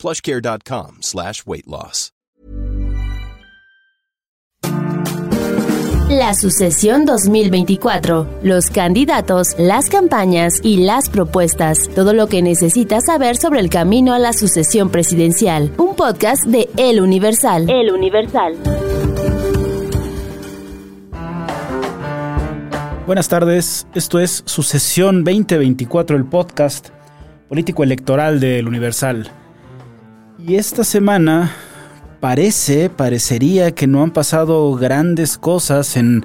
plushcare.com slash weight loss. La sucesión 2024, los candidatos, las campañas y las propuestas, todo lo que necesitas saber sobre el camino a la sucesión presidencial. Un podcast de El Universal. El Universal. Buenas tardes, esto es Sucesión 2024, el podcast político electoral del Universal. Y esta semana parece, parecería que no han pasado grandes cosas en,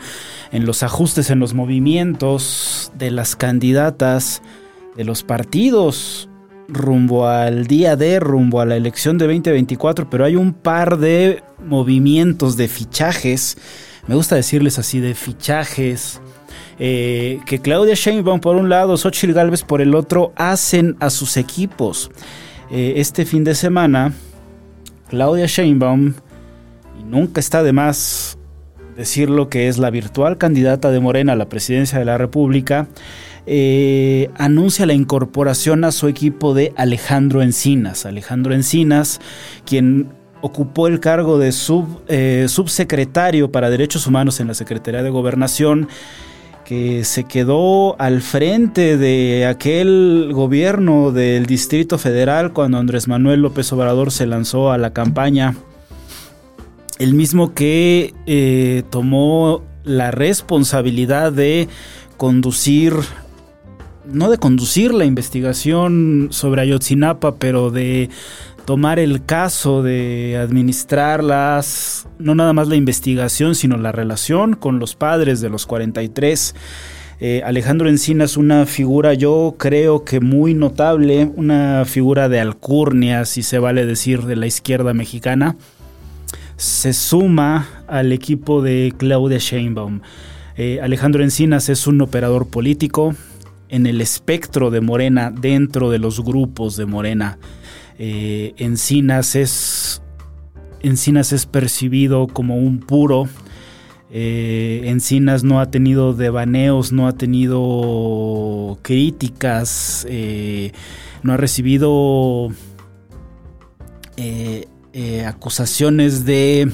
en, los ajustes, en los movimientos de las candidatas, de los partidos rumbo al día de, rumbo a la elección de 2024, pero hay un par de movimientos de fichajes, me gusta decirles así, de fichajes. Eh, que Claudia Sheinbaum por un lado, Xochitl Galvez por el otro, hacen a sus equipos. Eh, este fin de semana Claudia Sheinbaum, y nunca está de más decirlo que es la virtual candidata de Morena a la presidencia de la República, eh, anuncia la incorporación a su equipo de Alejandro Encinas. Alejandro Encinas, quien ocupó el cargo de sub, eh, subsecretario para Derechos Humanos en la Secretaría de Gobernación, que se quedó al frente de aquel gobierno del Distrito Federal cuando Andrés Manuel López Obrador se lanzó a la campaña. El mismo que eh, tomó la responsabilidad de conducir, no de conducir la investigación sobre Ayotzinapa, pero de tomar el caso de administrarlas, no nada más la investigación, sino la relación con los padres de los 43. Eh, Alejandro Encinas una figura, yo creo que muy notable, una figura de alcurnia, si se vale decir, de la izquierda mexicana. Se suma al equipo de Claudia Sheinbaum. Eh, Alejandro Encinas es un operador político en el espectro de Morena, dentro de los grupos de Morena. Eh, Encinas es Encinas es percibido como un puro. Eh, Encinas no ha tenido devaneos, no ha tenido críticas, eh, no ha recibido acusaciones de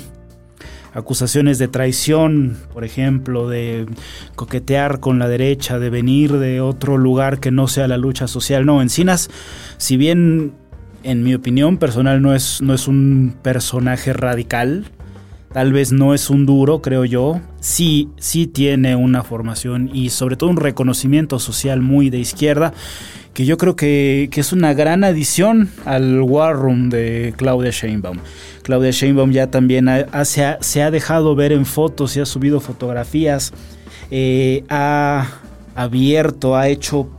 acusaciones de traición, por ejemplo, de coquetear con la derecha, de venir de otro lugar que no sea la lucha social. No, Encinas, si bien en mi opinión personal no es, no es un personaje radical, tal vez no es un duro, creo yo, sí, sí tiene una formación y sobre todo un reconocimiento social muy de izquierda, que yo creo que, es una gran adición al War Room de Claudia Sheinbaum. Claudia Sheinbaum ya también se, ha, dejado ver en fotos y ha subido fotografías, eh, ha abierto, ha hecho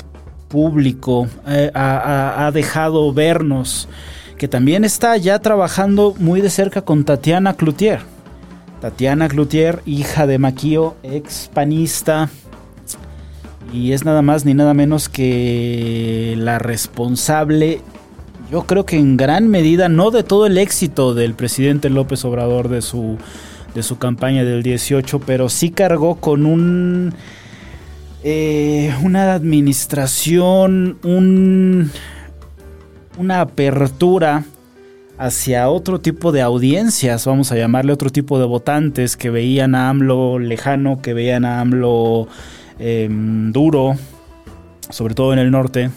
público, eh, ha, dejado vernos, que también está ya trabajando muy de cerca con Tatiana Cloutier. Tatiana Cloutier, hija de Maquio, ex panista, y es nada más ni nada menos que la responsable, yo creo que en gran medida, no de todo el éxito del presidente López Obrador de su, de su campaña del 18, pero sí cargó con un eh, una administración, un, una apertura hacia otro tipo de audiencias, vamos a llamarle otro tipo de votantes que veían a AMLO lejano, que veían a AMLO em, duro, sobre todo en el norte.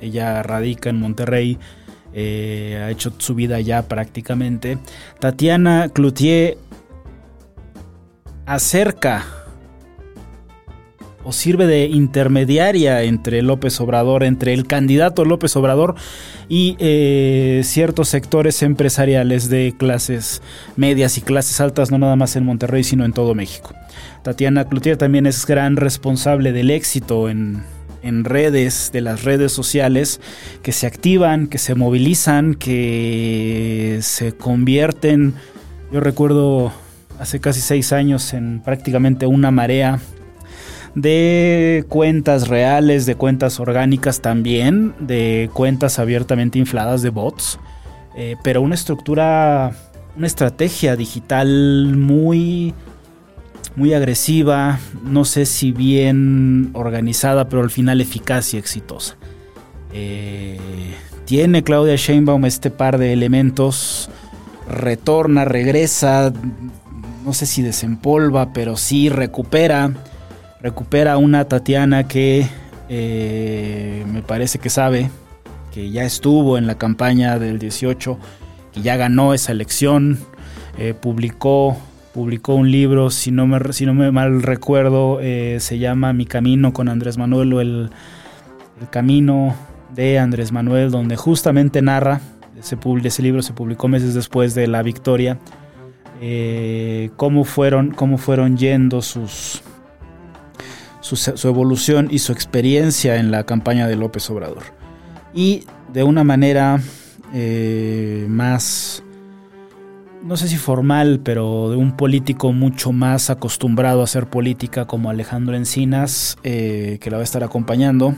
Ella radica en Monterrey, eh, ha hecho su vida ya prácticamente. Tatiana Cloutier acerca o sirve de intermediaria entre López Obrador, entre el candidato López Obrador y eh, ciertos sectores empresariales de clases medias y clases altas, no nada más en Monterrey, sino en todo México. Tatiana Cloutier también es gran responsable del éxito en, en redes, de las redes sociales, que se activan, que se movilizan, que se convierten Yo recuerdo hace casi seis años en prácticamente una marea de cuentas reales, de cuentas orgánicas también, de cuentas abiertamente infladas de bots, eh, pero una estructura, una estrategia digital muy, muy agresiva, no sé si bien organizada, pero al final eficaz y exitosa. Eh, tiene Claudia Sheinbaum este par de elementos, retorna, regresa, no sé si desempolva, pero sí recupera recupera una Tatiana que eh, me parece que sabe, que ya estuvo en la campaña del 18, que ya ganó esa elección, eh, publicó, publicó un libro, si no me, si no me mal recuerdo, eh, se llama Mi Camino con Andrés Manuel o el, Camino de Andrés Manuel, donde justamente narra, ese, ese libro se publicó meses después de la victoria, cómo, fueron, cómo fueron yendo sus su, evolución y su experiencia en la campaña de López Obrador. Y de una manera eh, más, no sé si formal, pero de un político mucho más acostumbrado a hacer política como Alejandro Encinas, eh, que la va a estar acompañando.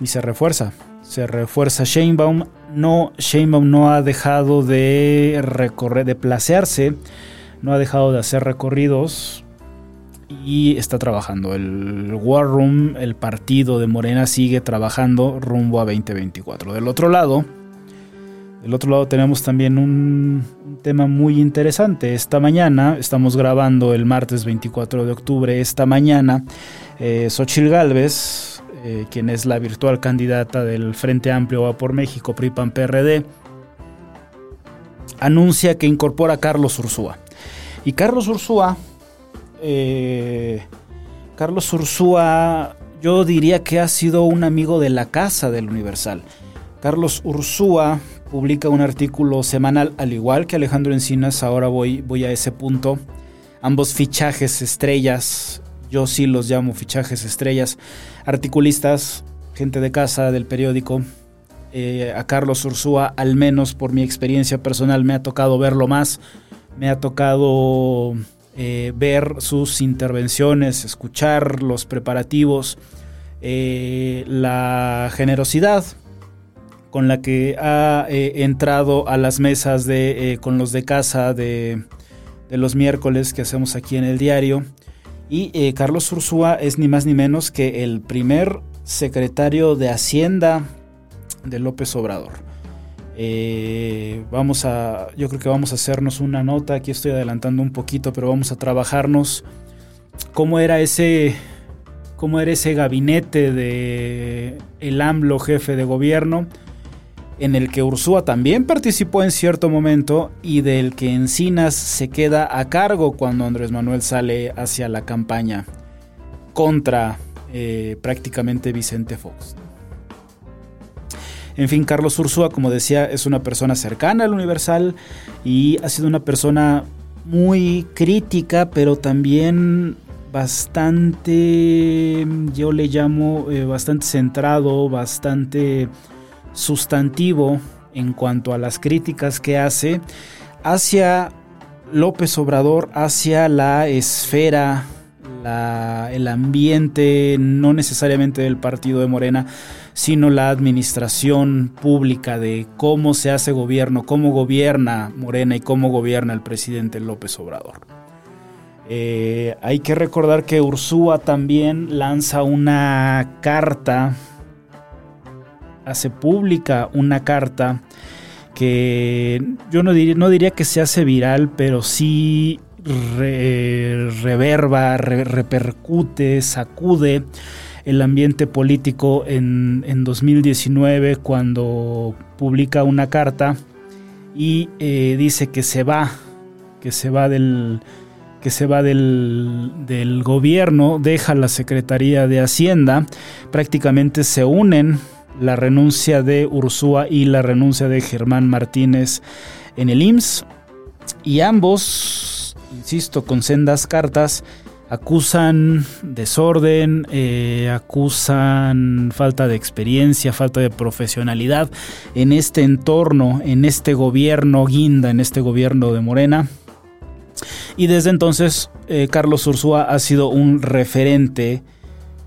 Y se refuerza, se refuerza Sheinbaum. No, Sheinbaum no ha dejado de recorrer, de placearse, no ha dejado de hacer recorridos y está trabajando. El War Room, el partido de Morena sigue trabajando rumbo a 2024. Del otro lado, del otro lado tenemos también un, tema muy interesante. Esta mañana, estamos grabando el martes 24 de octubre, esta mañana, eh, Xochil Gálvez, eh, quien es la virtual candidata del Frente Amplio Va por México, PRIPAN PRD, anuncia que incorpora a Carlos Ursúa. Y Carlos Ursúa eh, Carlos Ursúa, yo diría que ha sido un amigo de la casa del Universal. Carlos Ursúa publica un artículo semanal, al igual que Alejandro Encinas, ahora voy, voy a ese punto. Ambos fichajes estrellas, yo sí los llamo fichajes estrellas, articulistas, gente de casa del periódico. Eh, a Carlos Ursúa, al menos por mi experiencia personal, me ha tocado verlo más. Me ha tocado eh, ver sus intervenciones, escuchar los preparativos, eh, la generosidad con la que ha eh, entrado a las mesas de, con los de casa de, de, los miércoles que hacemos aquí en el diario. Y Carlos Ursúa es ni más ni menos que el primer secretario de Hacienda de López Obrador. Eh, vamos a, yo creo que vamos a hacernos una nota, aquí estoy adelantando un poquito, pero vamos a trabajarnos cómo era ese, cómo era ese gabinete de el AMLO jefe de gobierno, en el que Ursúa también participó en cierto momento y del que Encinas se queda a cargo cuando Andrés Manuel sale hacia la campaña contra eh, prácticamente Vicente Fox. En fin, Carlos Ursúa, como decía, es una persona cercana al Universal y ha sido una persona muy crítica, pero también bastante, yo le llamo, eh, bastante centrado, bastante sustantivo en cuanto a las críticas que hace hacia López Obrador, hacia la esfera, el ambiente, no necesariamente del partido de Morena, sino la administración pública de cómo se hace gobierno, cómo gobierna Morena y cómo gobierna el presidente López Obrador. Eh, hay que recordar que Ursúa también lanza una carta, hace pública una carta que yo no diría, no diría que se hace viral, pero sí reverba, repercute, sacude el ambiente político en, 2019 cuando publica una carta y eh, dice que se va, que se va del que se va del, del, gobierno, deja la Secretaría de Hacienda, prácticamente se unen la renuncia de Ursúa y la renuncia de Germán Martínez en el IMSS y ambos, insisto, con sendas cartas, acusan desorden, eh, acusan falta de experiencia, falta de profesionalidad en este entorno, en este gobierno guinda, en este gobierno de Morena. Y desde entonces eh, Carlos Ursúa ha sido un referente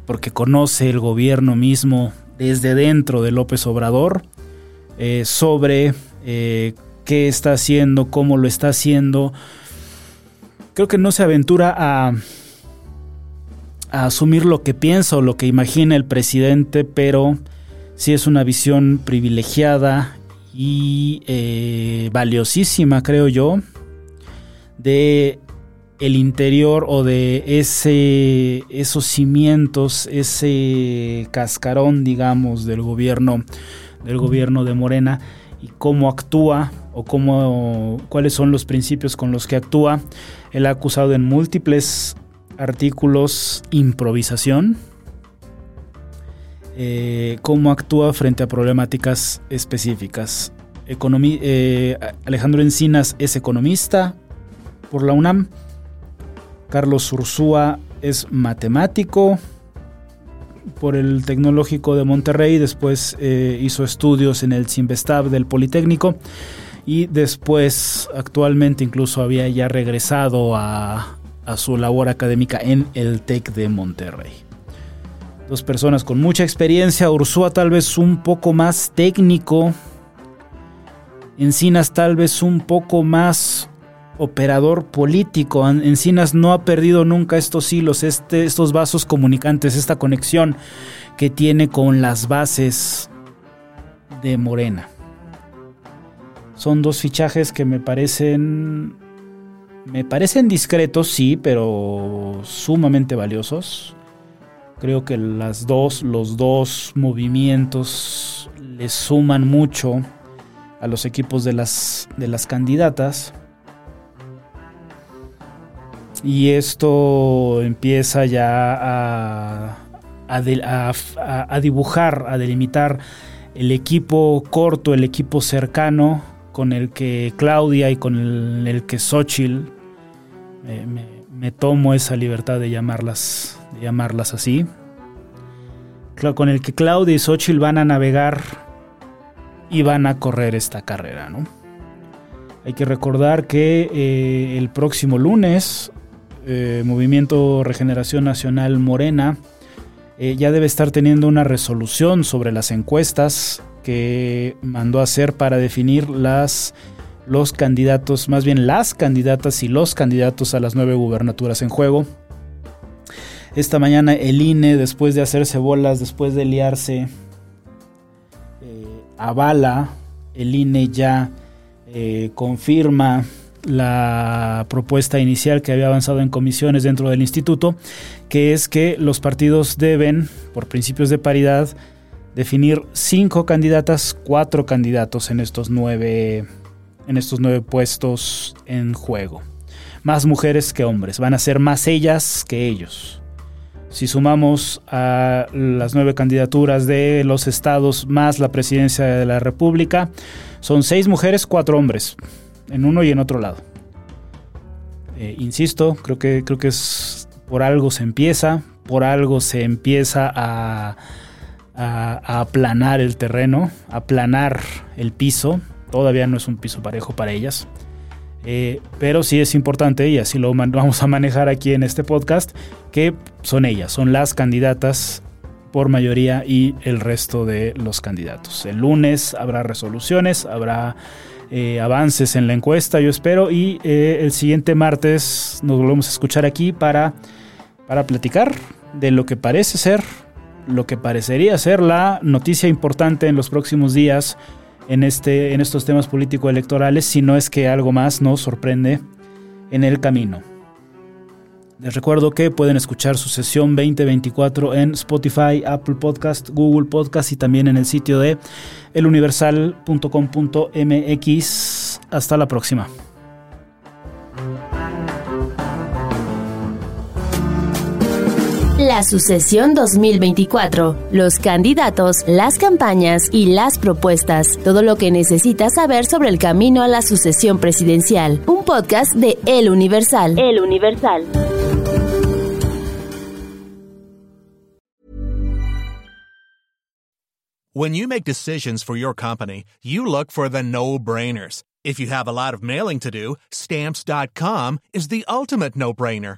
porque conoce el gobierno mismo desde dentro de López Obrador eh, sobre qué está haciendo, cómo lo está haciendo. Creo que no se aventura a asumir lo que piensa o lo que imagina el presidente, pero sí es una visión privilegiada y eh, valiosísima, creo yo, de el interior o de ese, esos cimientos, ese cascarón, digamos, del gobierno, del gobierno de Morena y cómo actúa o cómo, cuáles son los principios con los que actúa. Él ha acusado en múltiples artículos improvisación, eh, cómo actúa frente a problemáticas específicas. Eh, Alejandro Encinas es economista por la UNAM. Carlos Ursúa es matemático por el Tecnológico de Monterrey. Después eh, hizo estudios en el Simvestab del Politécnico. Y después, actualmente incluso había ya regresado a, a su labor académica en el TEC de Monterrey. Dos personas con mucha experiencia, Ursúa tal vez un poco más técnico, Encinas tal vez un poco más operador político. Encinas no ha perdido nunca estos hilos, este, estos vasos comunicantes, esta conexión que tiene con las bases de Morena. Son dos fichajes que me parecen me parecen discretos, sí, pero sumamente valiosos. Creo que las dos, los dos movimientos le suman mucho a los equipos de las, de las candidatas. Y esto empieza ya a, a, dibujar, a delimitar el equipo corto, el equipo cercano con el que Claudia y con el, que Xochitl me, tomo esa libertad de llamarlas, llamarlas así. Con el que Claudia y Xochitl van a navegar y van a correr esta carrera, ¿no? Hay que recordar que eh, el próximo lunes, eh, Movimiento Regeneración Nacional Morena eh, ya debe estar teniendo una resolución sobre las encuestas que mandó a hacer para definir las los candidatos, más bien las candidatas y los candidatos a las nueve gubernaturas en juego. Esta mañana el INE, después de hacerse bolas, después de liarse, eh, avala, el INE ya eh, confirma la propuesta inicial que había avanzado en comisiones dentro del instituto, que es que los partidos deben, por principios de paridad, definir cinco candidatas, cuatro candidatos en estos nueve en estos nueve puestos en juego. Más mujeres que hombres, van a ser más ellas que ellos. Si sumamos a las nueve candidaturas de los estados más la presidencia de la República, son seis mujeres, cuatro hombres, en uno y en otro lado. Eh, insisto, creo que, creo que es por algo se empieza, por algo se empieza a, a aplanar el terreno, aplanar el piso, Todavía no es un piso parejo para ellas. Eh, pero sí es importante, y así lo vamos a manejar aquí en este podcast, que son ellas, son las candidatas por mayoría y el resto de los candidatos. El lunes habrá resoluciones, habrá eh, avances en la encuesta, yo espero, y eh, el siguiente martes nos volvemos a escuchar aquí para, para platicar de lo que parece ser, lo que parecería ser la noticia importante en los próximos días en, este, en estos temas político-electorales, si no es que algo más nos sorprende en el camino. Les recuerdo que pueden escuchar su sesión 2024 en Spotify, Apple Podcast, Google Podcast y también en el sitio de eluniversal.com.mx. Hasta la próxima. La sucesión 2024, los candidatos, las campañas y las propuestas, todo lo que necesitas saber sobre el camino a la sucesión presidencial. Un podcast de El Universal. El Universal. When you make decisions for your company, you look for the no-brainers. If you have a lot of mailing to do, stamps.com is the ultimate no-brainer.